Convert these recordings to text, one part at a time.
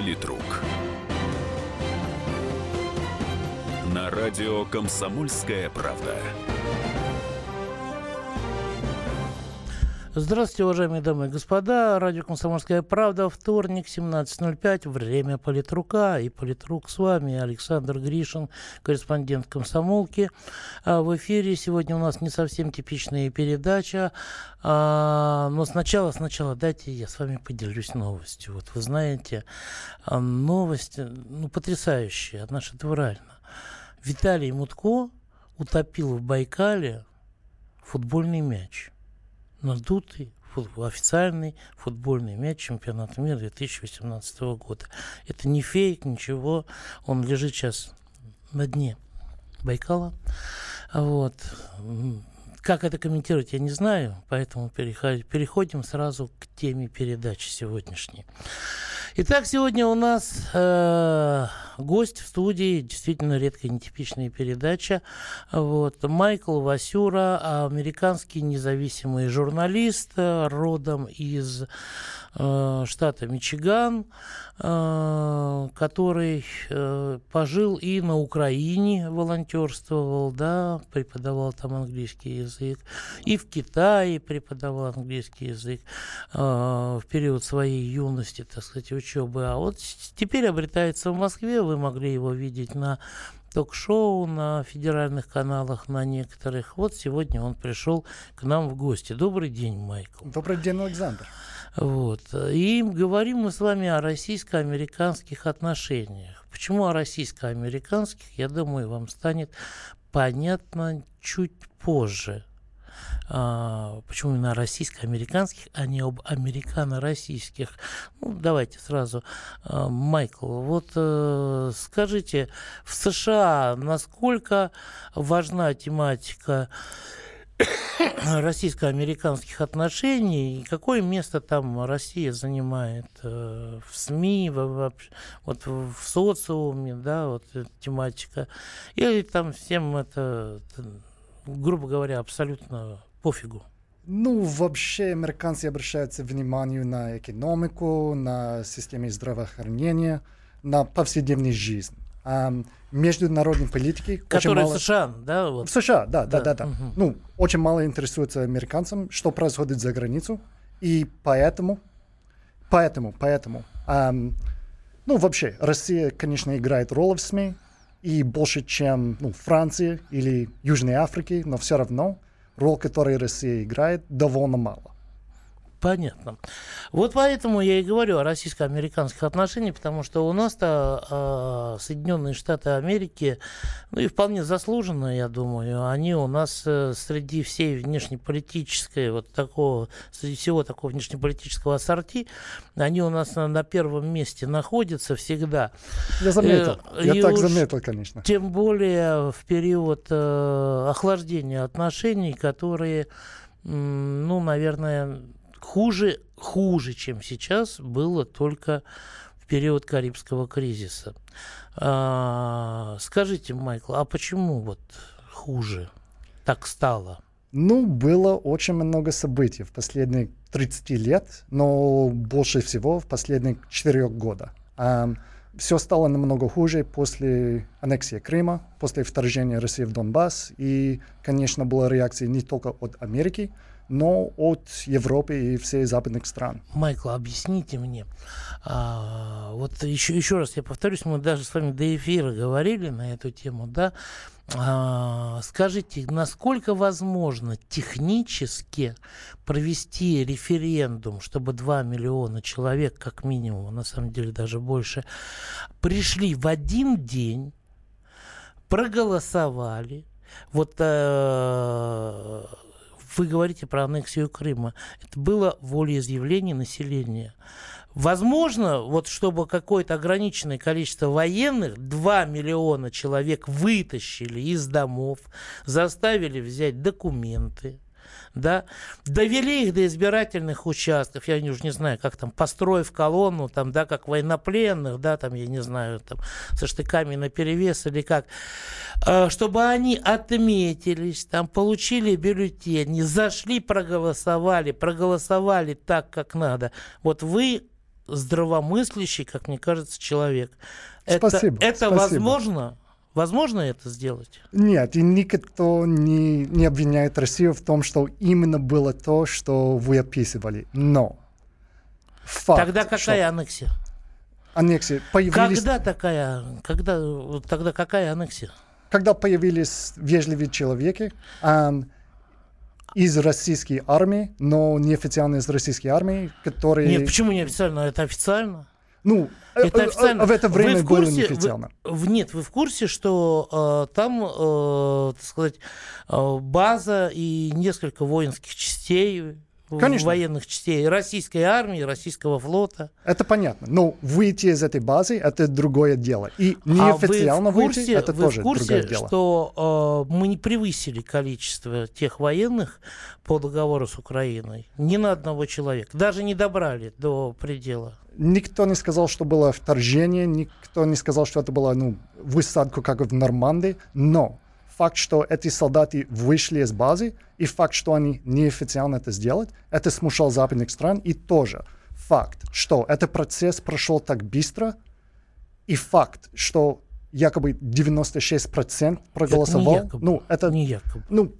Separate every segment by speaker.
Speaker 1: Политрук. На радио «Комсомольская правда».
Speaker 2: Здравствуйте, уважаемые дамы и господа. Радио «Комсомольская правда». Вторник, 17.05. Время политрука. И политрук с вами Александр Гришин, корреспондент «Комсомолки». А в эфире сегодня у нас не совсем типичная передача. А, но сначала, сначала дайте я с вами поделюсь новостью. Вот вы знаете, а, новость ну, потрясающая, она шедевральна. Виталий Мутко утопил в Байкале футбольный мяч надутый футбол, официальный футбольный мяч чемпионата мира 2018 года. Это не фейк, ничего. Он лежит сейчас на дне Байкала. Вот. Как это комментировать, я не знаю, поэтому переходим сразу к теме передачи сегодняшней. Итак, сегодня у нас э, гость в студии, действительно редкая, нетипичная передача. Вот. Майкл Васюра, американский независимый журналист, родом из э, штата Мичиган, э, который э, пожил и на Украине, волонтерствовал, да, преподавал там английский язык, и в Китае преподавал английский язык э, в период своей юности, так сказать, учебы. А вот теперь обретается в Москве, вы могли его видеть на ток-шоу на федеральных каналах, на некоторых. Вот сегодня он пришел к нам в гости. Добрый день, Майкл.
Speaker 3: Добрый день, Александр.
Speaker 2: Вот. И говорим мы с вами о российско-американских отношениях. Почему о российско-американских, я думаю, вам станет понятно чуть позже. А, почему именно российско-американских, а не об американо-российских. Ну, давайте сразу. А, Майкл, вот э, скажите, в США насколько важна тематика российско-американских отношений и какое место там Россия занимает э, в СМИ, в, вот в социуме, да, вот тематика, или там всем это, грубо говоря, абсолютно пофигу?
Speaker 3: Ну, вообще американцы обращаются внимание на экономику, на систему здравоохранения, на повседневную жизнь. Международной политики
Speaker 2: Которые
Speaker 3: мало...
Speaker 2: в США, да? Вот.
Speaker 3: В США, да, да, да, да. да. Угу. Ну, очень мало интересуется американцам, что происходит за границу, и поэтому, поэтому, поэтому, эм, ну, вообще, Россия, конечно, играет роль в СМИ, и больше, чем ну, Франция или Южной Африки, но все равно роль, которую Россия играет, довольно мало.
Speaker 2: Понятно. Вот поэтому я и говорю о российско-американских отношениях, потому что у нас-то э, Соединенные Штаты Америки, ну и вполне заслуженно, я думаю, они у нас э, среди всей внешнеполитической, вот такого, среди всего такого внешнеполитического ассорти, они у нас на, на первом месте находятся всегда.
Speaker 3: Я заметил, э, я так заметил, конечно.
Speaker 2: Тем более в период э, охлаждения отношений, которые, ну, наверное, хуже, хуже, чем сейчас, было только в период Карибского кризиса. А, скажите, Майкл, а почему вот хуже так стало?
Speaker 3: Ну, было очень много событий в последние 30 лет, но больше всего в последние 4 года. А, все стало намного хуже после аннексии Крыма, после вторжения России в Донбасс. И, конечно, была реакция не только от Америки, но от Европы и всех западных стран.
Speaker 2: Майкл, объясните мне, а, вот еще, еще раз я повторюсь, мы даже с вами до эфира говорили на эту тему, да, скажите, насколько возможно технически провести референдум, чтобы 2 миллиона человек, как минимум, а на самом деле даже больше, пришли в один день, проголосовали, вот э, вы говорите про аннексию Крыма. Это было волеизъявление населения. Возможно, вот чтобы какое-то ограниченное количество военных, 2 миллиона человек вытащили из домов, заставили взять документы, да, довели их до избирательных участков, я уже не знаю, как там, построив колонну, там, да, как военнопленных, да, там, я не знаю, там, со штыками на перевес или как, э, чтобы они отметились, там, получили бюллетени, зашли, проголосовали, проголосовали так, как надо. Вот вы здравомыслящий, как мне кажется, человек. Это,
Speaker 3: Спасибо,
Speaker 2: это
Speaker 3: спасибо.
Speaker 2: возможно? Возможно это сделать?
Speaker 3: Нет, и никто не, не обвиняет Россию в том, что именно было то, что вы описывали. Но факт,
Speaker 2: Тогда какая
Speaker 3: что
Speaker 2: аннексия?
Speaker 3: аннексии появились,
Speaker 2: Когда такая, когда, тогда какая аннексия?
Speaker 3: когда появились вежливые человеки ам, из российской армии, но неофициально из российской армии, которые...
Speaker 2: Нет, почему не официально? Это официально?
Speaker 3: Ну, э,
Speaker 2: Это
Speaker 3: э,
Speaker 2: официально.
Speaker 3: в это
Speaker 2: Вы
Speaker 3: время
Speaker 2: в
Speaker 3: было
Speaker 2: курсе-
Speaker 3: неофициально.
Speaker 2: вы- в- нет, вы в курсе, что э, там, э, так сказать, э, база и несколько воинских частей, в-
Speaker 3: Конечно.
Speaker 2: военных частей российской армии, российского флота.
Speaker 3: Это понятно. Но выйти из этой базы — это другое дело. И
Speaker 2: а вы
Speaker 3: неофициально
Speaker 2: в курсе,
Speaker 3: выйти — это
Speaker 2: вы
Speaker 3: тоже
Speaker 2: в курсе,
Speaker 3: другое дело.
Speaker 2: что э, мы не превысили количество тех военных по договору с Украиной ни на одного человека, даже не добрали до предела.
Speaker 3: Никто не сказал, что было вторжение, никто не сказал, что это была ну, высадка, как в Нормандии, но факт, что эти солдаты вышли из базы, и факт, что они неофициально это сделали, это смущал западных стран, и тоже факт, что этот процесс прошел так быстро, и факт, что якобы 96% проголосовал,
Speaker 2: якобы.
Speaker 3: ну, это,
Speaker 2: Не якобы.
Speaker 3: ну,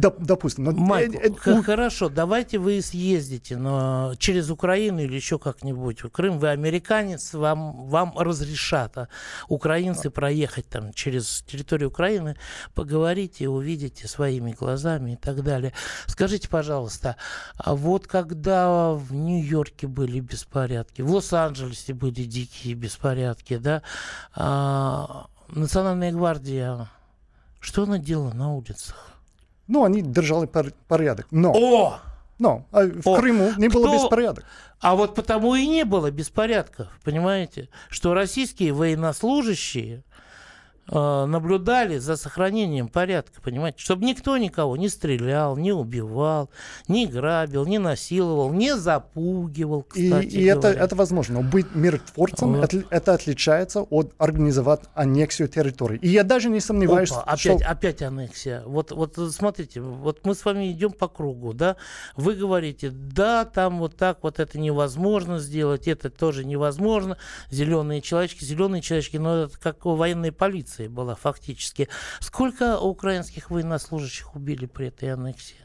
Speaker 3: доп- допустим, но,
Speaker 2: Майкл,
Speaker 3: э, э, у-
Speaker 2: хорошо, давайте вы съездите на, через Украину или еще как-нибудь в Крым. Вы американец, вам, вам разрешат а, украинцы проехать там через территорию Украины, поговорите, увидите своими глазами и так далее. Скажите, пожалуйста, а вот когда в Нью-Йорке были беспорядки, в Лос-Анджелесе были дикие беспорядки, да, а, Национальная гвардия, что она делала на улицах?
Speaker 3: ну, они держали пор- порядок, но...
Speaker 2: О!
Speaker 3: Но а в
Speaker 2: О,
Speaker 3: Крыму не было
Speaker 2: кто-
Speaker 3: беспорядок.
Speaker 2: А вот потому и не было беспорядков, понимаете? Что российские военнослужащие наблюдали за сохранением порядка, понимаете? Чтобы никто никого не стрелял, не убивал, не грабил, не насиловал, не запугивал,
Speaker 3: И,
Speaker 2: кстати
Speaker 3: и это,
Speaker 2: говоря.
Speaker 3: это возможно. Но быть миротворцем,
Speaker 2: Вот.
Speaker 3: это, это отличается от организовать аннексию территории. И я даже не сомневаюсь,
Speaker 2: Опа,
Speaker 3: что...
Speaker 2: опять, опять аннексия. Вот, вот э, смотрите, вот мы с вами идем по кругу, да? Вы говорите, да, там вот так вот это невозможно сделать, это тоже невозможно. Зеленые человечки, зеленые человечки, но это как у военной полиции была фактически. Сколько украинских военнослужащих убили при этой аннексии?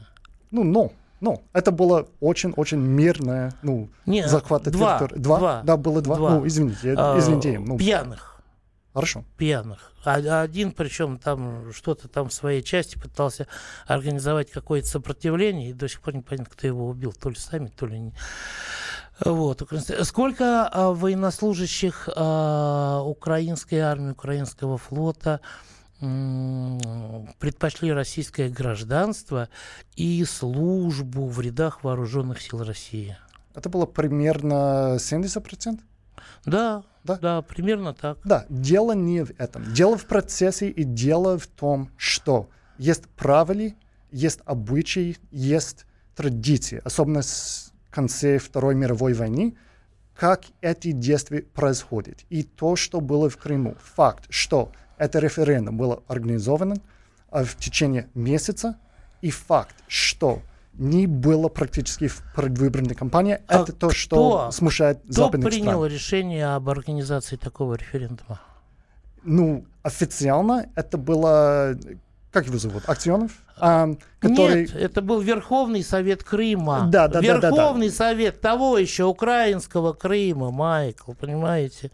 Speaker 3: Ну, но, но. Это было очень-очень мирное, ну,
Speaker 2: Не,
Speaker 3: захват
Speaker 2: два,
Speaker 3: территории. Два?
Speaker 2: два,
Speaker 3: Да, было два.
Speaker 2: два.
Speaker 3: Ну, извините,
Speaker 2: А,
Speaker 3: извините. Ну,
Speaker 2: Пьяных.
Speaker 3: хорошо.
Speaker 2: пьяных. А один, причем там что-то там в своей части пытался организовать какое-то сопротивление, и до сих пор не понятно, кто его убил, то ли сами, то ли не. Вот. Сколько а, военнослужащих а, украинской армии, украинского флота предпочли российское гражданство и службу в рядах вооруженных сил России?
Speaker 3: Это было примерно 70%.
Speaker 2: Да,
Speaker 3: Да?
Speaker 2: да, примерно так.
Speaker 3: Да, дело не в этом. Дело в процессе и дело в том, что есть правила, есть обычаи, есть традиции, особенно с конца Второй мировой войны, как эти действия происходят. И то, что было в Крыму. Факт, что это референдум было организовано а, в течение месяца, и факт, что не было практически в предвыборной кампании,
Speaker 2: А
Speaker 3: это то,
Speaker 2: кто-
Speaker 3: что смущает
Speaker 2: Кто
Speaker 3: западных
Speaker 2: принял
Speaker 3: стран.
Speaker 2: решение об организации такого референдума?
Speaker 3: Ну, официально это было, как его зовут, ам, который...
Speaker 2: Нет, это был Верховный Совет Крыма.
Speaker 3: Да, да, да, да, да.
Speaker 2: Верховный Совет того еще украинского Крыма, Майкл, понимаете?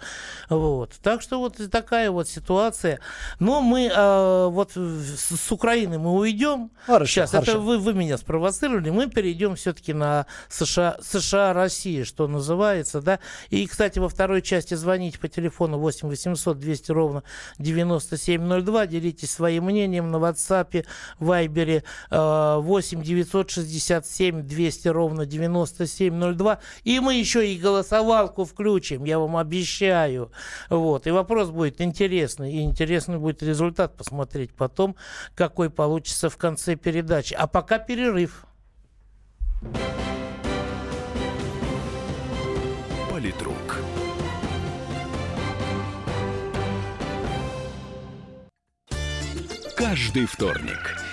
Speaker 2: Вот. Так что вот такая вот ситуация. Но мы э, вот с, с Украины мы уйдем.
Speaker 3: Хорошо,
Speaker 2: Сейчас,
Speaker 3: хорошо.
Speaker 2: это вы, вы меня спровоцировали. Мы перейдем все-таки на США, США, Россия, что называется, да. И, кстати, во второй части звоните по телефону 8 800 200 ровно 9702. Делитесь своим мнением на WhatsApp, Вайбере э, 8 967 200 ровно 9702. И мы еще и голосовалку включим, я вам обещаю. Вот. И вопрос будет интересный. И интересный будет результат посмотреть потом, какой получится в конце передачи. А пока перерыв.
Speaker 1: Политрук.
Speaker 4: Каждый вторник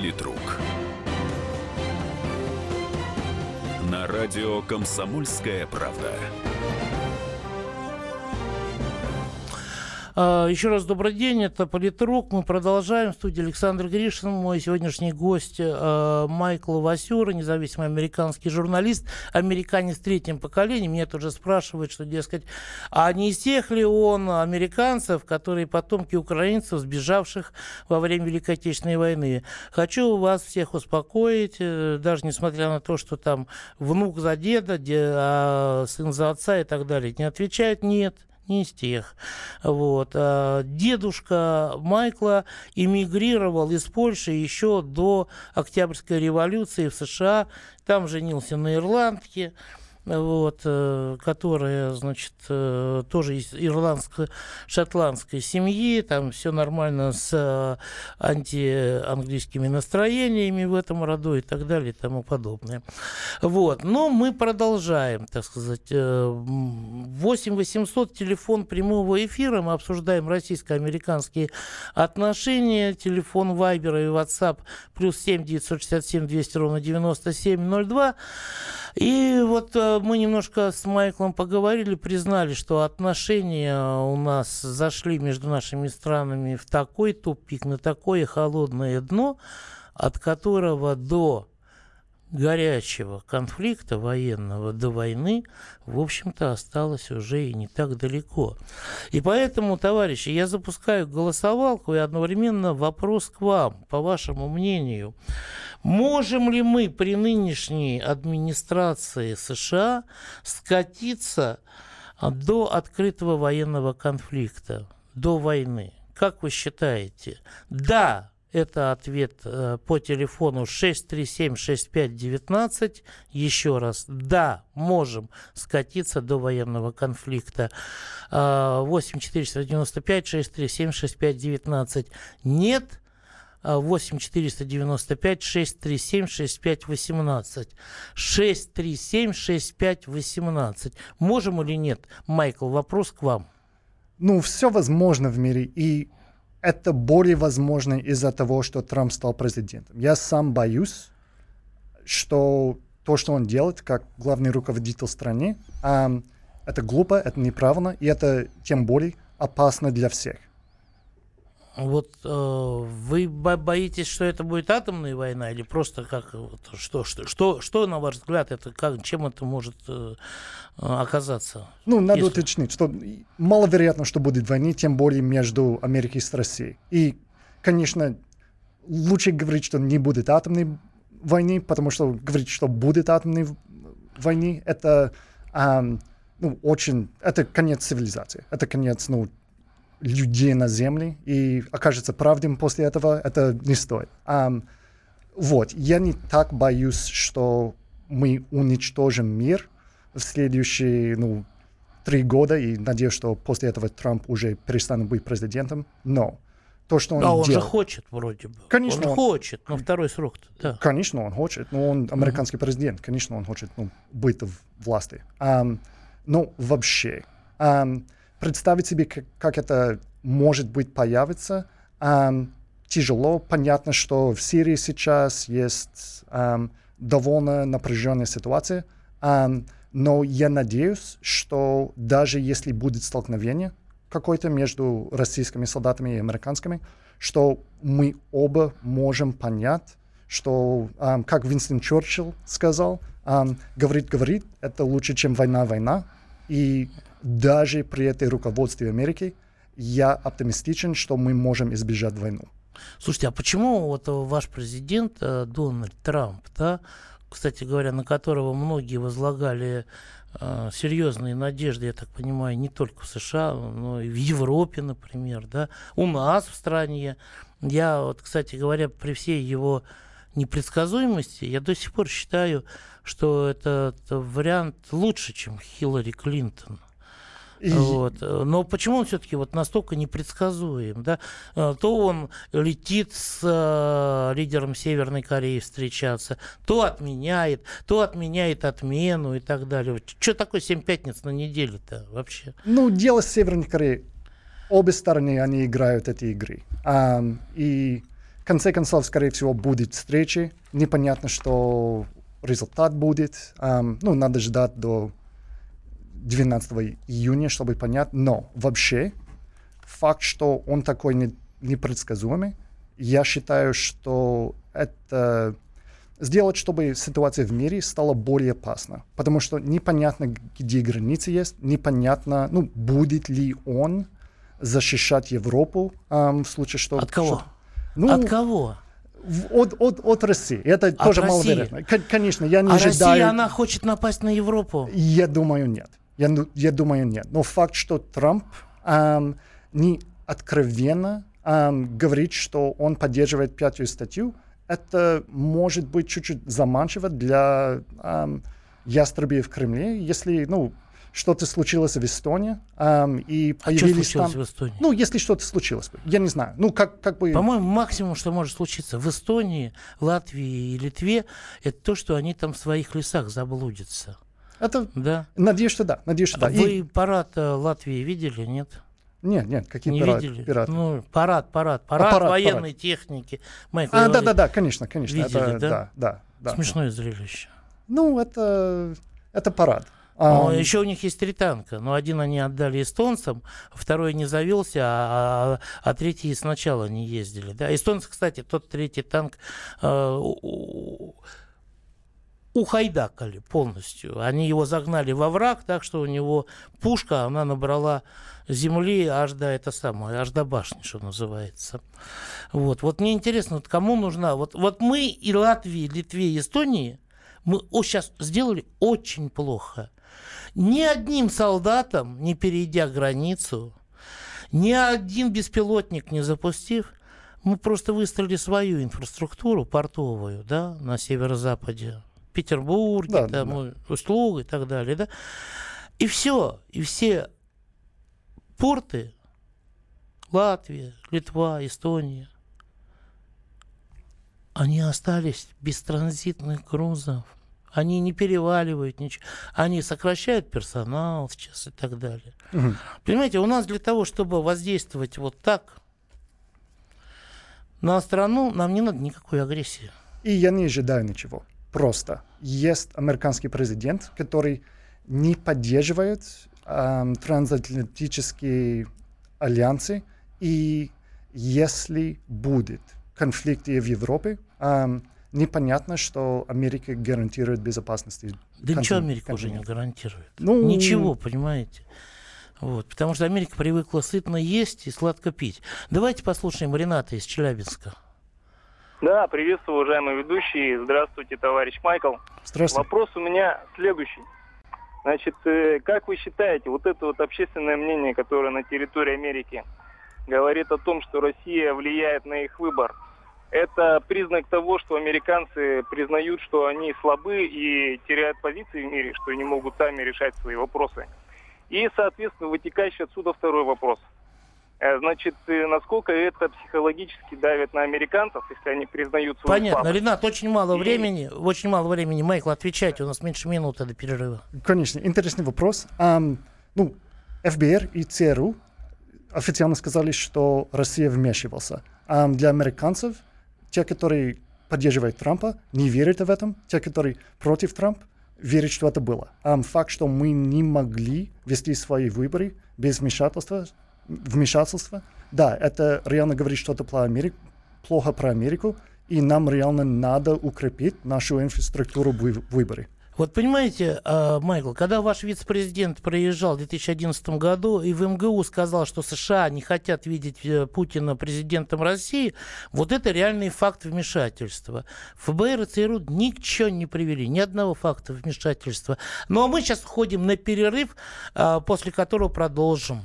Speaker 1: Политрук. На радио «Комсомольская правда».
Speaker 2: Еще раз добрый день, это Политрук. Мы продолжаем. В студии Александр Гришин, мой сегодняшний гость э, Майкл Васюра, независимый американский журналист, американец третьим поколением. Меня тоже спрашивают, что, дескать, а не из тех ли он американцев, которые потомки украинцев, сбежавших во время Великой Отечественной войны. Хочу вас всех успокоить, э, даже несмотря на то, что там внук за деда, де, а сын за отца и так далее. Не отвечает «нет» не из тех. Вот. А дедушка Майкла эмигрировал из Польши еще до Октябрьской революции в США. Там женился на ирландке вот, э, которая, значит, э, тоже из ирландско-шотландской семьи, там все нормально с э, антианглийскими настроениями в этом роду и так далее и тому подобное. Вот, но мы продолжаем, так сказать, 8 800 телефон прямого эфира, мы обсуждаем российско-американские отношения, телефон Вайбера и WhatsApp плюс 7 967 200 ровно 9702. И вот мы немножко с Майклом поговорили, признали, что отношения у нас зашли между нашими странами в такой тупик, на такое холодное дно, от которого до горячего конфликта военного до войны, в общем-то, осталось уже и не так далеко. И поэтому, товарищи, я запускаю голосовалку и одновременно вопрос к вам, по вашему мнению. Можем ли мы при нынешней администрации США скатиться до открытого военного конфликта, до войны? Как вы считаете? Да, это ответ э, по телефону 637-6519. Еще раз, да, можем скатиться до военного конфликта. Э, 8-495-637-6519. Нет, 8 495 637 65 18. 637 65 18. Можем или нет? Майкл, вопрос к вам.
Speaker 3: Ну, все возможно в мире, и это более возможно из-за того, что Трамп стал президентом. Я сам боюсь, что то, что он делает как главный руководитель страны, это глупо, это неправильно, и это тем более опасно для всех.
Speaker 2: Вот э, вы боитесь, что это будет атомная война, или просто как вот, что, что, что, что на ваш взгляд это как, чем это может э, оказаться?
Speaker 3: Ну, надо если... уточнить, что маловероятно, что будет война, тем более между Америкой и Россией. И, конечно, лучше говорить, что не будет атомной войны, потому что говорить, что будет атомной войны, это э, ну, очень, это конец цивилизации, это конец, ну, людей на Земле и окажется правдым после этого, это не стоит. Um, вот, я не так боюсь, что мы уничтожим мир в следующие, ну, три года, и надеюсь, что после этого Трамп уже перестанет быть президентом, но то, что он
Speaker 2: А он
Speaker 3: делает...
Speaker 2: же хочет вроде бы.
Speaker 3: Конечно,
Speaker 2: он,
Speaker 3: он
Speaker 2: хочет, но второй срок да.
Speaker 3: Конечно, он хочет, но он американский mm-hmm. президент, конечно, он хочет ну, быть в власти. Um, но вообще, um, представить себе, как, как это может быть появится, эм, тяжело. Понятно, что в Сирии сейчас есть эм, довольно напряженная ситуация, эм, но я надеюсь, что даже если будет столкновение какое-то между российскими солдатами и американскими, что мы оба можем понять, что, эм, как Винстон Черчилл сказал, эм, говорит, говорит, это лучше, чем война-война. И даже при этой руководстве Америки я оптимистичен, что мы можем избежать войну.
Speaker 2: Слушайте, а почему вот ваш президент э, Дональд Трамп, да, кстати говоря, на которого многие возлагали э, серьезные надежды, я так понимаю, не только в США, но и в Европе, например, да, у нас в стране. Я вот, кстати говоря, при всей его непредсказуемости, я до сих пор считаю, что этот вариант лучше, чем Хиллари Клинтон. И... Вот. Но почему он все-таки вот настолько непредсказуем? Да? Э, то он летит с э, лидером Северной Кореи встречаться, то отменяет, то отменяет отмену и так далее. Что такое 7 пятниц на неделе-то вообще?
Speaker 3: Ну, дело с Северной Кореей. Обе стороны, они играют эти игры. Um, и в конце концов, скорее всего, будет встреча. Непонятно, что результат будет. Um, ну, надо ждать до 12 июня, чтобы понять. Но вообще факт, что он такой не, непредсказуемый, я считаю, что это сделать, чтобы ситуация в мире стала более опасна. Потому что непонятно, где границы есть, непонятно, ну, будет ли он защищать Европу эм, в случае, что...
Speaker 2: От кого?
Speaker 3: Что,
Speaker 2: ну, От кого?
Speaker 3: От, от, от России. Это от тоже России? маловероятно. Конечно, я не
Speaker 2: а
Speaker 3: ожидаю...
Speaker 2: Россия, она хочет напасть на Европу?
Speaker 3: Я думаю, нет. Я, я думаю, нет. Но факт, что Трамп эм, не откровенно эм, говорит, что он поддерживает пятую статью, это может быть чуть-чуть заманчиво для эм, ястребей в Кремле, если, ну, что-то случилось в Эстонии, эм, и
Speaker 2: а появились что случилось там... в Эстонии?
Speaker 3: Ну, если что-то случилось я не знаю. Ну, как, как бы...
Speaker 2: По-моему, максимум, что может случиться в Эстонии, Латвии и Литве, это то, что они там в своих лесах заблудятся.
Speaker 3: Это, да. Надеюсь, что да. Надеюсь, что да.
Speaker 2: Вы и... парад э, Латвии видели, нет?
Speaker 3: Нет, нет, какие
Speaker 2: не
Speaker 3: парад,
Speaker 2: видели?
Speaker 3: пираты?
Speaker 2: Ну, парад, парад, парад, а, парад военной парад. техники.
Speaker 3: Майкл а, да, да, да, конечно, конечно.
Speaker 2: Видели,
Speaker 3: это,
Speaker 2: да?
Speaker 3: Да, да, да.
Speaker 2: Смешное да. зрелище.
Speaker 3: Ну, это, это парад.
Speaker 2: Но um... еще у них есть три танка, но один они отдали эстонцам, второй не завелся, а, а, а третий сначала не ездили. Да? Эстонцы, кстати, тот третий танк э, ухайдакали полностью. Они его загнали во враг, так что у него пушка, она набрала земли аж до это самое, аж до башни, что называется. Вот, вот мне интересно, вот кому нужна... Вот, вот мы и Латвии, Литве, и Эстонии, мы о, сейчас сделали очень плохо. Ни одним солдатом, не перейдя границу, ни один беспилотник не запустив, мы просто выстроили свою инфраструктуру портовую да, на северо-западе Петербурге, да, там, да. услуг и так далее, да. И все, и все порты, Латвия, Литва, Эстония, они остались без транзитных грузов. Они не переваливают ничего. Они сокращают персонал сейчас и так далее. Угу. Понимаете, у нас для того, чтобы воздействовать вот так на страну, нам не надо никакой агрессии.
Speaker 3: И я не ожидаю ничего просто. Есть американский президент, который не поддерживает э, трансатлантические альянсы, и если будет конфликт в Европе, э, непонятно, что Америка гарантирует безопасность.
Speaker 2: Да ничего Америка уже не гарантирует. Ну, ничего, понимаете. Вот, потому что Америка привыкла сытно есть и сладко пить. Давайте послушаем Рената из Челябинска.
Speaker 5: Да, приветствую, уважаемые ведущие. Здравствуйте, товарищ Майкл.
Speaker 3: Здравствуйте.
Speaker 5: Вопрос у меня следующий. Значит, э, как вы считаете, вот это вот общественное мнение, которое на территории Америки говорит о том, что Россия влияет на их выбор, это признак того, что американцы признают, что они слабы и теряют позиции в мире, что не могут сами решать свои вопросы. И, соответственно, вытекающий отсюда второй вопрос – значит, э, насколько это психологически давит на американцев, если они признают свою
Speaker 2: Понятно,
Speaker 5: слабость.
Speaker 2: Ренат, очень мало и... времени, очень мало времени. Майкл, отвечайте, у нас меньше минуты до перерыва.
Speaker 3: Конечно, интересный вопрос. Um, ну, ФБР и ЦРУ официально сказали, что Россия вмешивался. Um, для американцев, те, которые поддерживают Трампа, не верят в этом. Те, которые против Трампа, верят, что это было. Um, факт, что мы не могли вести свои выборы без вмешательства, вмешательство. Да, это реально говорит что-то про Америку, плохо про Америку, и нам реально надо укрепить нашу инфраструктуру в выборе.
Speaker 2: Вот понимаете, а, Майкл, когда ваш вице-президент приезжал в 2011 году и в МГУ сказал, что США не хотят видеть э, Путина президентом России, вот это реальный факт вмешательства. ФБР и ЦРУ ничего не привели, ни одного факта вмешательства. Ну а мы сейчас уходим на перерыв, а, после которого продолжим.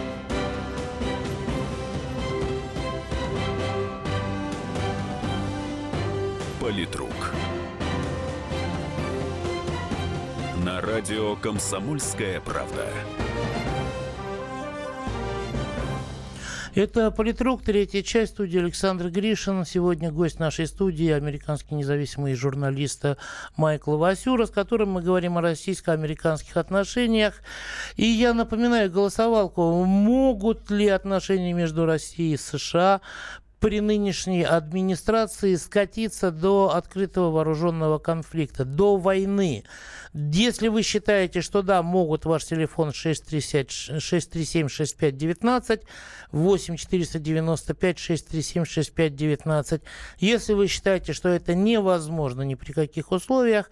Speaker 1: Политрук. На радио «Комсомольская правда».
Speaker 2: Это «Политрук», третья часть, студии Александр Гришин. Сегодня гость нашей студии, американский независимый журналист Майкл Васюра, с которым мы говорим о российско-американских отношениях. И я напоминаю голосовалку, могут ли отношения между Россией и США при нынешней администрации скатиться до открытого вооруженного конфликта, до войны. Если вы считаете, что да, могут ваш телефон 637-6519, 8 495 637 6519. Если вы считаете, что это невозможно ни при каких условиях,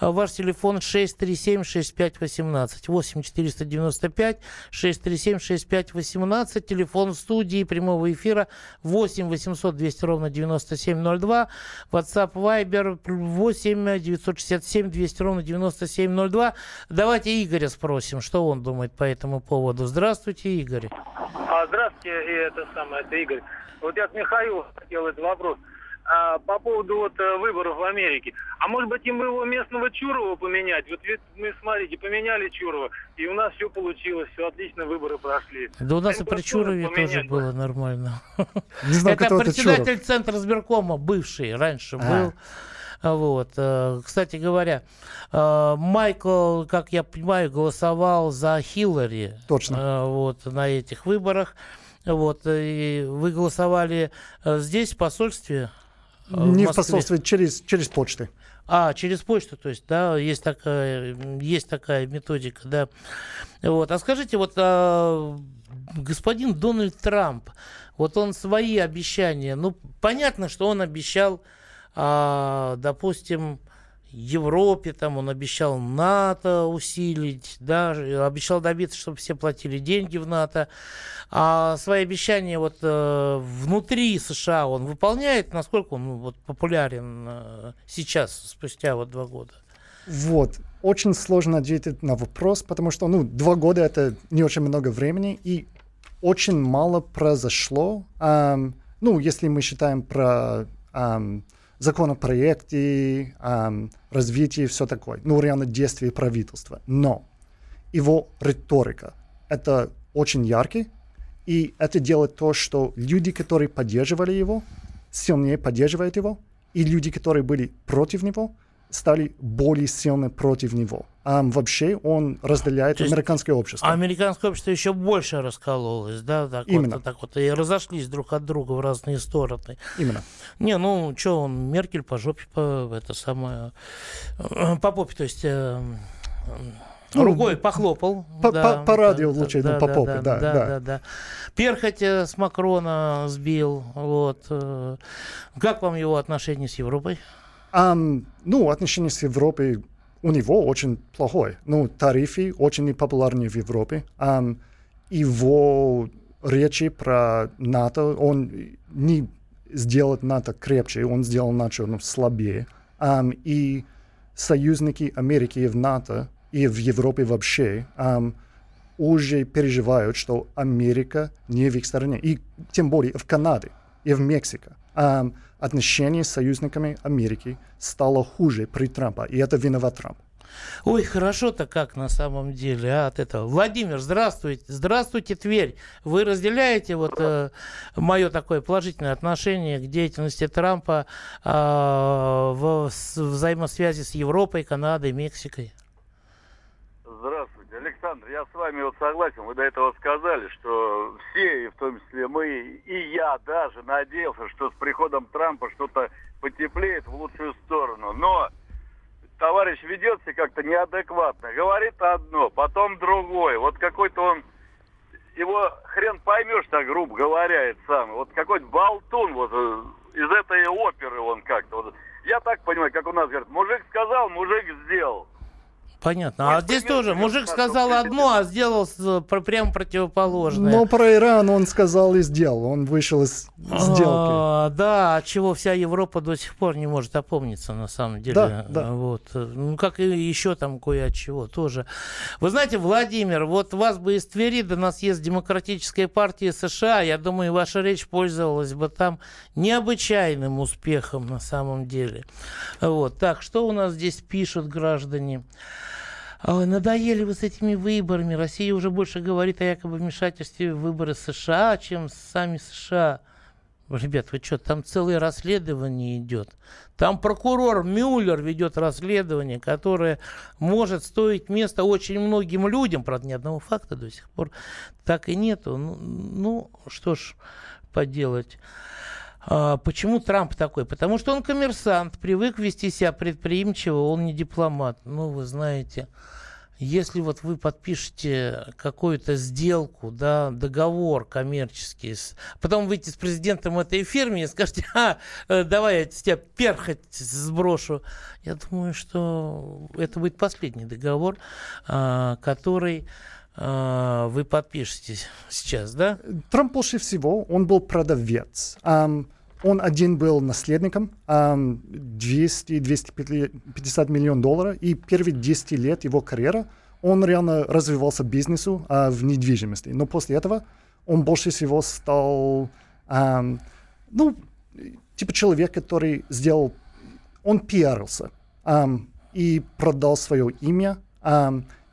Speaker 2: ваш телефон 637 6518, 8 495 637 6518, телефон студии прямого эфира 8 800 200 ровно 9702, WhatsApp Viber 8 967 200 ровно 9702. Давайте Игоря спросим, что он думает по этому поводу. Здравствуйте, Игорь.
Speaker 6: А, здравствуйте, это самое, это Игорь. Вот я с Михаилом хотел этот вопрос. А, по поводу вот э, выборов в Америке. А может быть им его местного Чурова поменять? Вот ведь мы, смотрите, поменяли Чурова, и у нас все получилось, все отлично, выборы прошли.
Speaker 2: Да у нас
Speaker 6: Им
Speaker 2: и при Чурове
Speaker 6: поменять
Speaker 2: тоже
Speaker 6: бы.
Speaker 2: было нормально.
Speaker 3: Не знаю,
Speaker 2: Это
Speaker 3: это
Speaker 2: председатель
Speaker 3: Чуров.
Speaker 2: Центра сберкома, бывший, раньше
Speaker 3: А.
Speaker 2: был. Вот. э, Кстати говоря, э, Майкл, как я понимаю, голосовал за Хиллари.
Speaker 3: Точно.
Speaker 2: Вот, на этих выборах. Вот, и вы голосовали здесь, в посольстве? Э,
Speaker 3: Не в
Speaker 2: Москве?
Speaker 3: посольстве, через, через почты.
Speaker 2: А, через почту, то есть, да, есть такая, есть такая методика, да. Вот. А скажите, вот а, господин Дональд Трамп, вот он свои обещания, ну, понятно, что он обещал, а, допустим, Европе, там он обещал НАТО усилить, да, обещал добиться, чтобы все платили деньги в НАТО. А свои обещания вот э, внутри США он выполняет, насколько он ну, вот, популярен э, сейчас, спустя вот два года?
Speaker 3: Вот. Очень сложно ответить на вопрос, потому что, ну, два года это не очень много времени, и очень мало произошло. Ам, ну, если мы считаем про ам, законопроекты, ам, развитие и все такое. Ну, реально действия правительства. Но его риторика — это очень яркий, и это делает то, что люди, которые поддерживали его, сильнее поддерживают его, и люди, которые были против него, стали более сильно против него. А вообще он разделяет
Speaker 2: То
Speaker 3: американское общество.
Speaker 2: Американское общество еще больше раскололось, да, так
Speaker 3: Именно.
Speaker 2: вот, так вот, и разошлись друг от друга в разные стороны.
Speaker 3: Именно.
Speaker 2: Не, ну, что он, Меркель по жопе, по, это самое, э, по попе, то есть... э,
Speaker 3: Ну,
Speaker 2: Рукой похлопал.
Speaker 3: по-
Speaker 2: да,
Speaker 3: по- по радио
Speaker 2: да,
Speaker 3: лучше,
Speaker 2: да,
Speaker 3: ну, по
Speaker 2: да,
Speaker 3: попе,
Speaker 2: да,
Speaker 3: да,
Speaker 2: да,
Speaker 3: да.
Speaker 2: да, да. Перхоть э, с Макрона сбил. Вот. э. Как вам его отношения с Европой?
Speaker 3: Ам, ну, отношения с Европой у него очень плохое. Ну, тарифы очень непопулярны в Европе. Ам, его речи про НАТО, он не сделал НАТО крепче, он сделал НАТО ну, слабее. Ам, и союзники Америки в НАТО и в Европе вообще ам, уже переживают, что Америка не в их стороне. И тем более в Канаде и в Мексике. Ам, отношения с союзниками Америки стало хуже при Трампе, и это виноват Трамп.
Speaker 2: Ой, хорошо-то как на самом деле а, от этого. Владимир, здравствуйте. Здравствуйте, Тверь. Вы разделяете вот э, мое такое положительное отношение к деятельности Трампа э, в с- взаимосвязи с Европой, Канадой, Мексикой?
Speaker 7: Я с вами вот согласен. Вы до этого сказали, что все, и в том числе мы, и я даже надеялся, что с приходом Трампа что-то потеплеет в лучшую сторону. Но товарищ ведется как-то неадекватно. Говорит одно, потом другое. Вот какой-то он его хрен поймешь, так грубо говоря, это самое. Вот какой-то болтун вот э, из этой оперы он как-то. Вот. Я так понимаю, как у нас говорят, мужик сказал, мужик сделал.
Speaker 2: Понятно. А здесь тоже мужик сказал одно, а сделал прям противоположное.
Speaker 3: Но про Иран он сказал и сделал. Он вышел из сделки. А,
Speaker 2: да, от чего вся Европа до сих пор не может опомниться, на самом деле.
Speaker 3: Да, да.
Speaker 2: Вот. Ну, как и еще там кое от чего тоже. Вы знаете, Владимир, вот вас бы из Твери до нас есть Демократическая партия США. Я думаю, ваша речь пользовалась бы там необычайным успехом на самом деле. Вот. Так, что у нас здесь пишут граждане? Надоели вы с этими выборами. Россия уже больше говорит о якобы вмешательстве в выборы США, чем сами США. Ребят, вы что, там целое расследование идет. Там прокурор Мюллер ведет расследование, которое может стоить места очень многим людям. Правда, ни одного факта до сих пор так и нету. Ну, ну что ж поделать. А, почему Трамп такой? Потому что он коммерсант, привык вести себя предприимчиво, он не дипломат. Ну, вы знаете, если вот вы подпишете какую-то сделку, да, договор коммерческий, потом выйти с президентом этой фирмы и скажете, а, давай я тебя перхоть сброшу. Я думаю, что это будет последний договор, а, который вы подпишете сейчас, да?
Speaker 3: Трамп больше всего, он был продавец. Он один был наследником, um, 200-250 миллионов долларов, и первые 10 лет его карьеры он реально развивался бизнесу uh, в недвижимости. Но после этого он больше всего стал, ну, типа человек, который сделал, он пиарился и продал свое имя,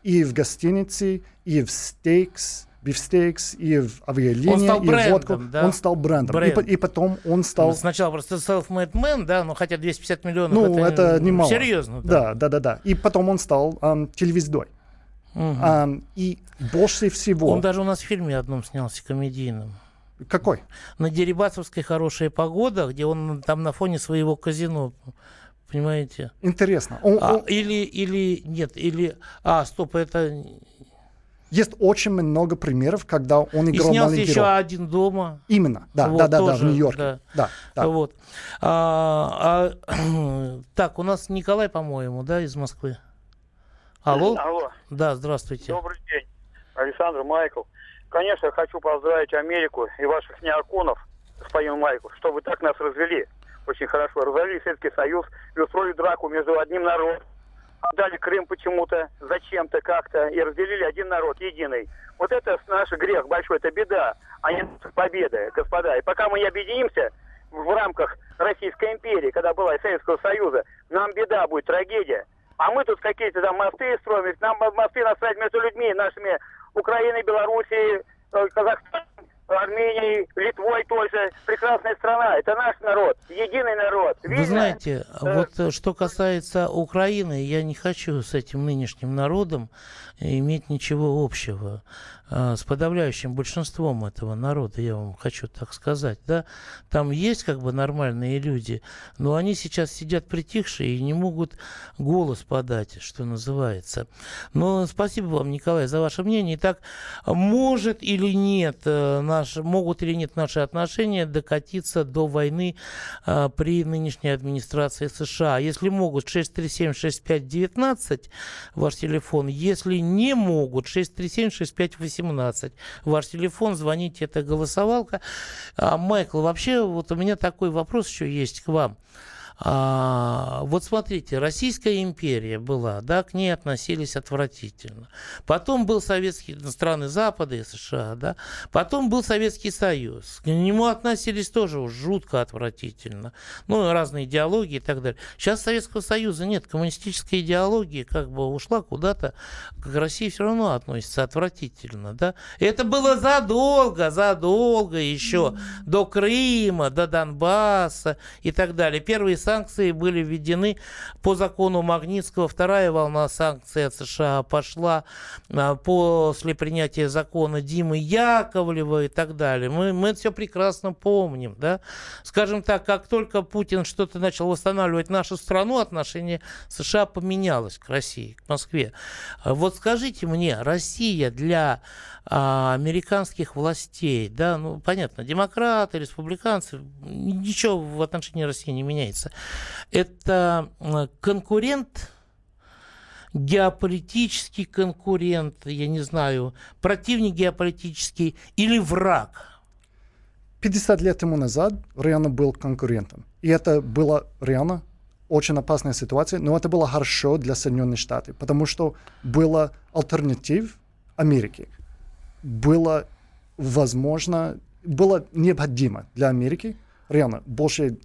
Speaker 3: и в гостинице, и в стейкс, бифстейкс, и в авиалинии, он
Speaker 2: стал
Speaker 3: и
Speaker 2: брендом,
Speaker 3: водку.
Speaker 2: Да?
Speaker 3: Он стал брендом.
Speaker 2: Бренд.
Speaker 3: И, и потом он стал...
Speaker 2: Сначала просто self-made man, да, но хотя 250 миллионов
Speaker 3: ну, это, это немало.
Speaker 2: Серьезно.
Speaker 3: Да. да, да, да, да. И потом он стал эм, телевизорой. Угу. Эм, и больше всего...
Speaker 2: Он даже у нас в фильме одном снялся, комедийном.
Speaker 3: Какой?
Speaker 2: На Дерибасовской «Хорошая погода», где он там на фоне своего казино Понимаете?
Speaker 3: Интересно.
Speaker 2: Он, а, он... Или, или нет, или... А, стоп, это...
Speaker 3: Есть очень много примеров, когда он играл
Speaker 2: И снялся
Speaker 3: маленький
Speaker 2: еще
Speaker 3: роль.
Speaker 2: один дома.
Speaker 3: Именно, да,
Speaker 2: вот,
Speaker 3: да, да,
Speaker 2: тоже,
Speaker 3: да, в Нью-Йорке.
Speaker 2: Да.
Speaker 3: Да, да.
Speaker 2: Вот. А, а, так, у нас Николай, по-моему, да, из Москвы. Алло?
Speaker 8: Алло.
Speaker 2: Да, здравствуйте.
Speaker 8: Добрый день, Александр Майкл. Конечно, хочу поздравить Америку и ваших неоконов, господин Майкл, что вы так нас развели очень хорошо. Развалили Советский Союз и устроили драку между одним народом. Отдали Крым почему-то, зачем-то как-то, и разделили один народ, единый. Вот это наш грех большой, это беда, а не победа, господа. И пока мы не объединимся в рамках Российской империи, когда была и Советского Союза, нам беда будет, трагедия. А мы тут какие-то там мосты строим, нам мосты настраивать между людьми, нашими Украиной, Белоруссией, э, Казахстаном, Арменией, Литвой тоже. Прекрасная страна. Это наш народ. Единый народ.
Speaker 2: Видно? Вы знаете, э... вот э, что касается Украины, я не хочу с этим нынешним народом иметь ничего общего. А, с подавляющим большинством этого народа, я вам хочу так сказать, да, там есть как бы нормальные люди, но они сейчас сидят притихшие и не могут голос подать, что называется. Но спасибо вам, Николай, за ваше мнение. Итак, может или нет, э, наш, могут или нет наши отношения докатиться до войны а, при нынешней администрации США? Если могут, 637-6519, ваш телефон. Если не могут, 637-6518. 18. Ваш телефон, звоните, это голосовалка. А, Майкл, вообще вот у меня такой вопрос еще есть к вам. А, вот смотрите, Российская империя была, да, к ней относились отвратительно. Потом был Советский, страны Запада и США, да. Потом был Советский Союз. К нему относились тоже жутко отвратительно. Ну, разные идеологии и так далее. Сейчас Советского Союза нет. Коммунистическая идеология как бы ушла куда-то. К России все равно относится отвратительно, да. Это было задолго, задолго еще, до Крыма, до Донбасса и так далее. Первые санкции были введены по закону Магнитского. Вторая волна санкций от США пошла а, после принятия закона Димы Яковлева и так далее. Мы, мы это все прекрасно помним. Да? Скажем так, как только Путин что-то начал восстанавливать нашу страну, отношение США поменялось к России, к Москве. Вот скажите мне, Россия для а, американских властей, да, ну, понятно, демократы, республиканцы, ничего в отношении России не меняется. Это конкурент, геополитический конкурент, я не знаю, противник геополитический или враг?
Speaker 3: 50 лет тому назад реально был конкурентом. И это была реально очень опасная ситуация, но это было хорошо для Соединенных Штатов, потому что было альтернатив Америке было возможно, было необходимо для Америки реально больше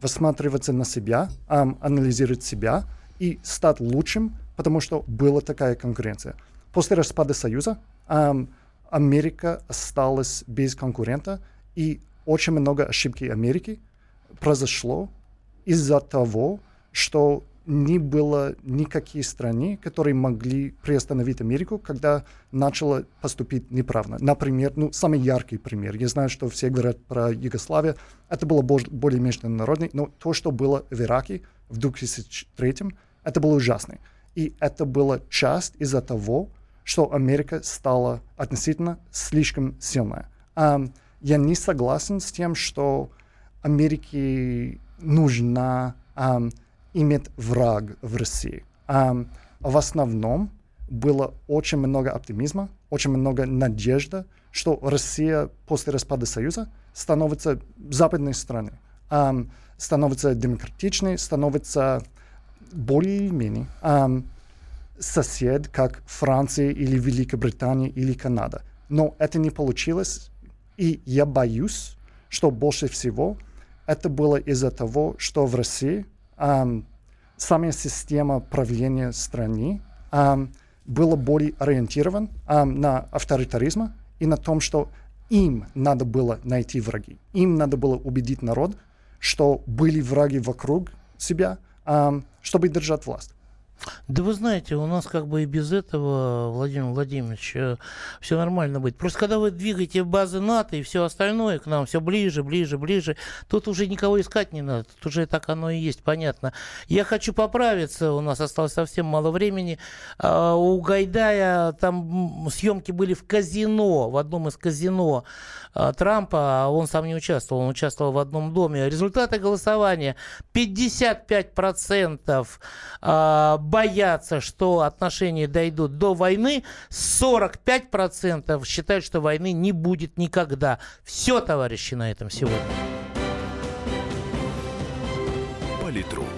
Speaker 3: рассматриваться на себя, эм, анализировать себя и стать лучшим, потому что была такая конкуренция. После распада Союза эм, Америка осталась без конкурента, и очень много ошибки Америки произошло из-за того, что не было никаких страны, которые могли приостановить Америку, когда начала поступить неправильно. Например, ну, самый яркий пример. Я знаю, что все говорят про Югославию. Это было более международное, но то, что было в Ираке в 2003 это было ужасно. И это была часть из-за того, что Америка стала относительно слишком сильная. Um, я не согласен с тем, что Америке нужна um, иметь враг в России. А в основном было очень много оптимизма, очень много надежды, что Россия после распада Союза становится западной страной, а, становится демократичной, становится более-менее а, сосед, как Франция или Великобритания или Канада. Но это не получилось, и я боюсь, что больше всего это было из-за того, что в России um, сама система правления страны um, была более ориентирована um, на авторитаризм и на том, что им надо было найти враги. Им надо было убедить народ, что были враги вокруг себя, um, чтобы держать власть.
Speaker 2: Да вы знаете, у нас как бы и без этого, Владимир Владимирович, э, все нормально будет. Просто когда вы двигаете базы НАТО и все остальное к нам все ближе, ближе, ближе, тут уже никого искать не надо. Тут уже так оно и есть, понятно. Я хочу поправиться, у нас осталось совсем мало времени. А, у Гайдая там съемки были в казино, в одном из казино Трампа, а он сам не участвовал, он участвовал в одном доме. Результаты голосования 55% боятся, что отношения дойдут до войны, 45% считают, что войны не будет никогда. Все, товарищи, на этом сегодня.
Speaker 1: Политрук.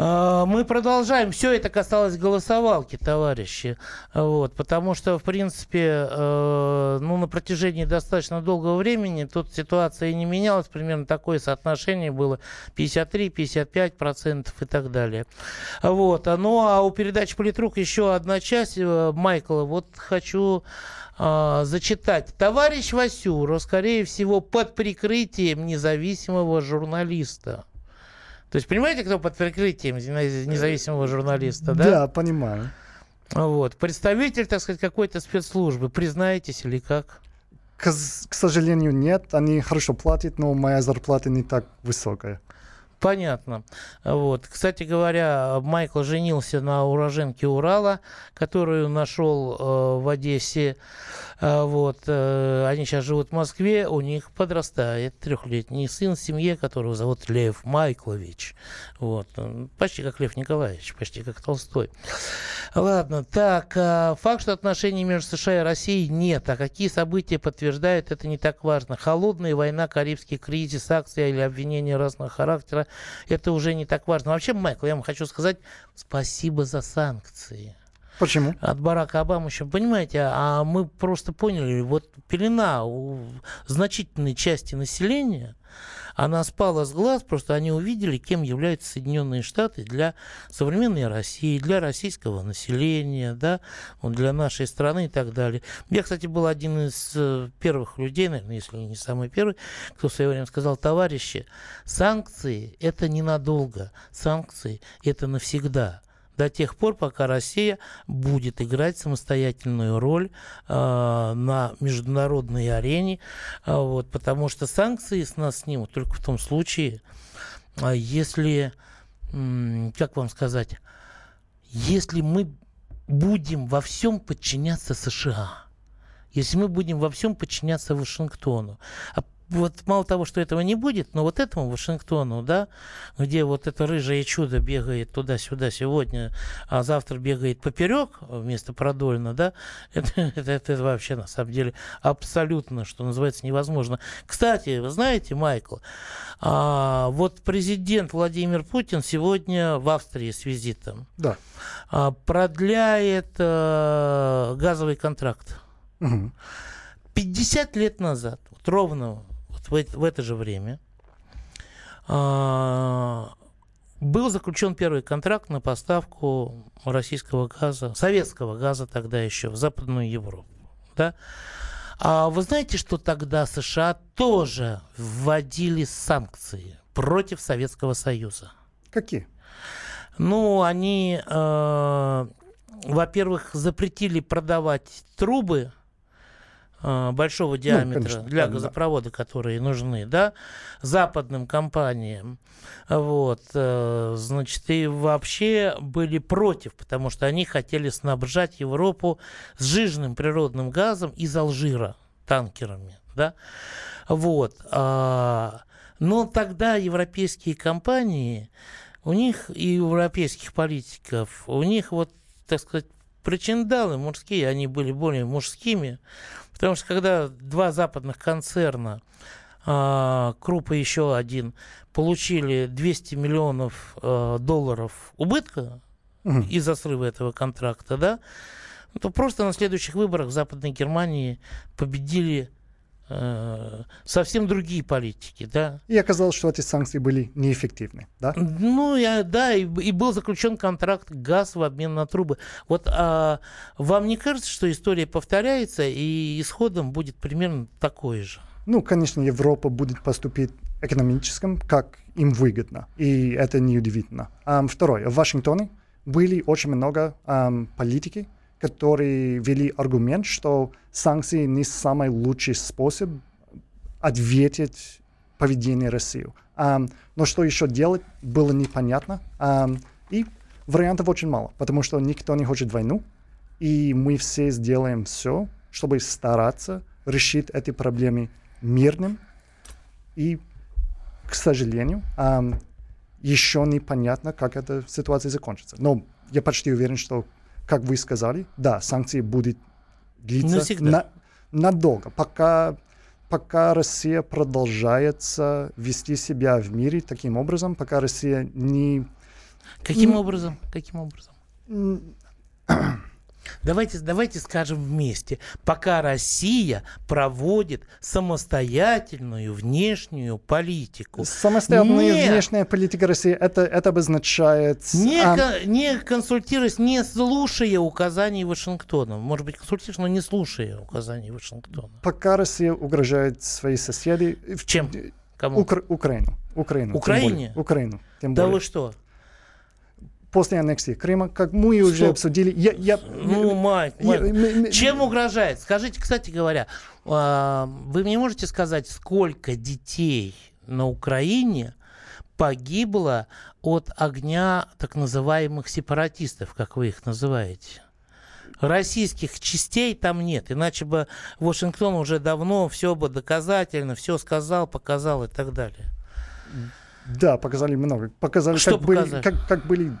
Speaker 2: Мы продолжаем. Все это касалось голосовалки, товарищи. Вот, потому что, в принципе, э, ну, на протяжении достаточно долгого времени тут ситуация не менялась. Примерно такое соотношение было 53-55% и так далее. Вот. Ну, а у передачи «Политрук» еще одна часть. Майкла, вот хочу зачитать. Товарищ Васюра, скорее всего, под прикрытием независимого журналиста. То есть, понимаете, кто под прикрытием независимого журналиста, да?
Speaker 3: Да, понимаю.
Speaker 2: Вот. Представитель, так сказать, какой-то спецслужбы. Признаетесь или как?
Speaker 3: К, к сожалению, нет. Они хорошо платят, но моя зарплата не так высокая.
Speaker 2: Понятно. Вот. Кстати говоря, Майкл женился на уроженке Урала, которую нашел э, в Одессе. Э, вот. Э, они сейчас живут в Москве, у них подрастает трехлетний сын в семье, которого зовут Лев Майклович. Вот. Почти как Лев Николаевич, почти как Толстой. Ладно, так, э, факт, что отношений между США и Россией нет. А какие события подтверждают, это не так важно. Холодная война, Карибский кризис, акции или обвинения разного характера, это уже не так важно. Вообще, Майкл, я вам хочу сказать спасибо за санкции.
Speaker 3: Почему?
Speaker 2: От Барака Обамы еще. Понимаете, а мы просто поняли, вот пелена у значительной части населения, она спала с глаз, просто они увидели, кем являются Соединенные Штаты для современной России, для российского населения, да, для нашей страны и так далее. Я, кстати, был один из э, первых людей, наверное, если не самый первый, кто в свое время сказал, товарищи, санкции – это ненадолго, санкции – это навсегда до тех пор, пока Россия будет играть самостоятельную роль э, на международной арене, э, вот, потому что санкции с нас снимут только в том случае, э, если, э, как вам сказать, если мы будем во всем подчиняться США, если мы будем во всем подчиняться Вашингтону. Вот мало того, что этого не будет, но вот этому Вашингтону, да, где вот это рыжее чудо бегает туда-сюда сегодня, а завтра бегает поперек вместо продольно, да, это, это, это вообще на самом деле абсолютно, что называется, невозможно. Кстати, вы знаете, Майкл, а, вот президент Владимир Путин сегодня в Австрии с визитом
Speaker 3: да.
Speaker 2: а, продляет а, газовый контракт.
Speaker 3: Угу.
Speaker 2: 50 лет назад, вот ровно в, в это же время а, был заключен первый контракт на поставку российского газа, советского газа тогда еще, в Западную Европу. Да? А вы знаете, что тогда США тоже вводили санкции против Советского Союза?
Speaker 3: Какие?
Speaker 2: Ну, они, э, во-первых, запретили продавать трубы большого ну, диаметра ну, конечно, для газопровода, которые нужны, да, западным компаниям, вот, э, значит, и вообще были против, потому что они хотели снабжать Европу сжиженным природным газом из Алжира, танкерами, да, вот, а, но тогда европейские компании, у них и европейских политиков, у них вот, так сказать, причиндалы мужские, они были более мужскими, Потому что когда два западных концерна, а, Крупа и еще один, получили 200 миллионов а, долларов убытка угу. из-за срыва этого контракта, да, то просто на следующих выборах в Западной Германии победили совсем другие политики, да.
Speaker 3: И оказалось, что эти санкции были неэффективны, да?
Speaker 2: Ну, я, да, и, и был заключен контракт газ в обмен на трубы. Вот а, вам не кажется, что история повторяется и исходом будет примерно такой же?
Speaker 3: Ну, конечно, Европа будет поступить экономическим, как им выгодно, и это неудивительно. Um, второе, в Вашингтоне были очень много um, политики, которые вели аргумент, что санкции не самый лучший способ ответить поведению России. Um, но что еще делать, было непонятно. Um, и вариантов очень мало, потому что никто не хочет войну, и мы все сделаем все, чтобы стараться решить эти проблемы мирным. И, к сожалению, um, еще непонятно, как эта ситуация закончится. Но я почти уверен, что как вы сказали, да, санкции будут длиться на, надолго, пока, пока Россия продолжается вести себя в мире таким образом, пока Россия не...
Speaker 2: Каким образом? Каким образом? Давайте, давайте скажем вместе. Пока Россия проводит самостоятельную внешнюю политику.
Speaker 3: Самостоятельная не, внешняя политика России, это, это обозначает...
Speaker 2: Не, а... не консультируясь, не слушая указаний Вашингтона. Может быть, консультируешь, но не слушая указаний Вашингтона.
Speaker 3: Пока Россия угрожает свои соседи...
Speaker 2: Чем? Кому?
Speaker 3: Укра- Украину. Украину.
Speaker 2: Украине?
Speaker 3: Украину.
Speaker 2: Тем да более. вы что?
Speaker 3: После аннексии Крыма, как мы уже Стоп. обсудили. Я, я,
Speaker 2: ну, Майк. Я, чем угрожает? Скажите, кстати говоря, а, вы мне можете сказать, сколько детей на Украине погибло от огня так называемых сепаратистов, как вы их называете. Российских частей там нет, иначе бы Вашингтон уже давно все бы доказательно, все сказал, показал и так далее.
Speaker 3: Да, показали много. Показали,
Speaker 2: Что
Speaker 3: как, Были,
Speaker 2: показали?
Speaker 3: как, как были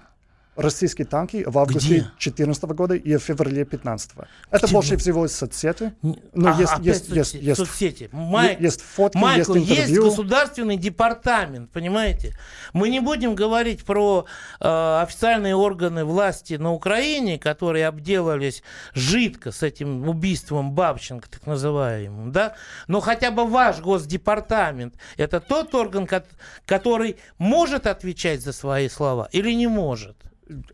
Speaker 3: российские танки в августе
Speaker 2: Где?
Speaker 3: 2014 года и в феврале 2015. Это
Speaker 2: Где
Speaker 3: больше всего из соцсети. Но
Speaker 2: А,
Speaker 3: есть, есть,
Speaker 2: соцсети-
Speaker 3: есть, есть,
Speaker 2: соцсети. Майк-
Speaker 3: есть фотки,
Speaker 2: Майкл,
Speaker 3: есть
Speaker 2: есть
Speaker 3: интервью.
Speaker 2: государственный департамент, понимаете? Мы не будем говорить про э, официальные органы власти на Украине, которые обделались жидко с этим убийством Бабченко, так называемым, да? Но хотя бы ваш госдепартамент, это тот орган, ко- который может отвечать за свои слова или не может?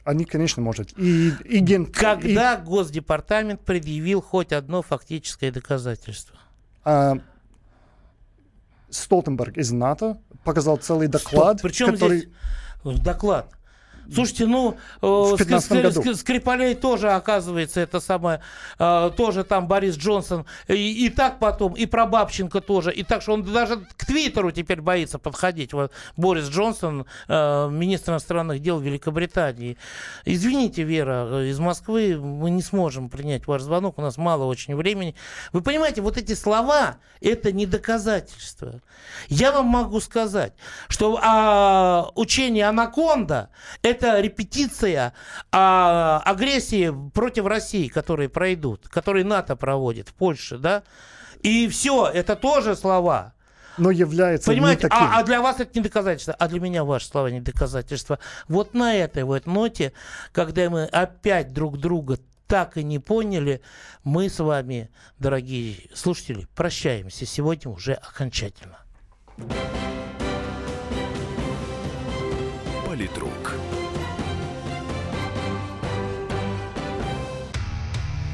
Speaker 3: Они, конечно, может. И, и ген-
Speaker 2: Когда Госдепартамент предъявил хоть одно фактическое доказательство?
Speaker 3: а, Столтенберг из НАТО показал целый доклад,
Speaker 2: Причем
Speaker 3: который...
Speaker 2: здесь доклад? Слушайте, ну, э,
Speaker 3: В
Speaker 2: Ск-
Speaker 3: 15
Speaker 2: Ск-
Speaker 3: году.
Speaker 2: Ск- Скрипалей тоже, оказывается, это самое, э, тоже там Борис Джонсон, и, и так потом, и про Бабченко тоже, и так что он даже к Твиттеру теперь боится подходить, вот Борис Джонсон, э, министр иностранных дел Великобритании. Извините, Вера, из Москвы мы не сможем принять ваш звонок, у нас мало очень времени. Вы понимаете, вот эти слова, это не доказательство. Я вам могу сказать, что а, учение «Анаконда» — это репетиция а, агрессии против России, которые пройдут, которые НАТО проводит в Польше, да? И все, это тоже слова.
Speaker 3: Но является
Speaker 2: Понимаете,
Speaker 3: не таким.
Speaker 2: а, а для вас это не доказательство, а для меня ваши слова не доказательство. Вот на этой вот ноте, когда мы опять друг друга так и не поняли, мы с вами, дорогие слушатели, прощаемся сегодня уже окончательно.
Speaker 1: Политрук.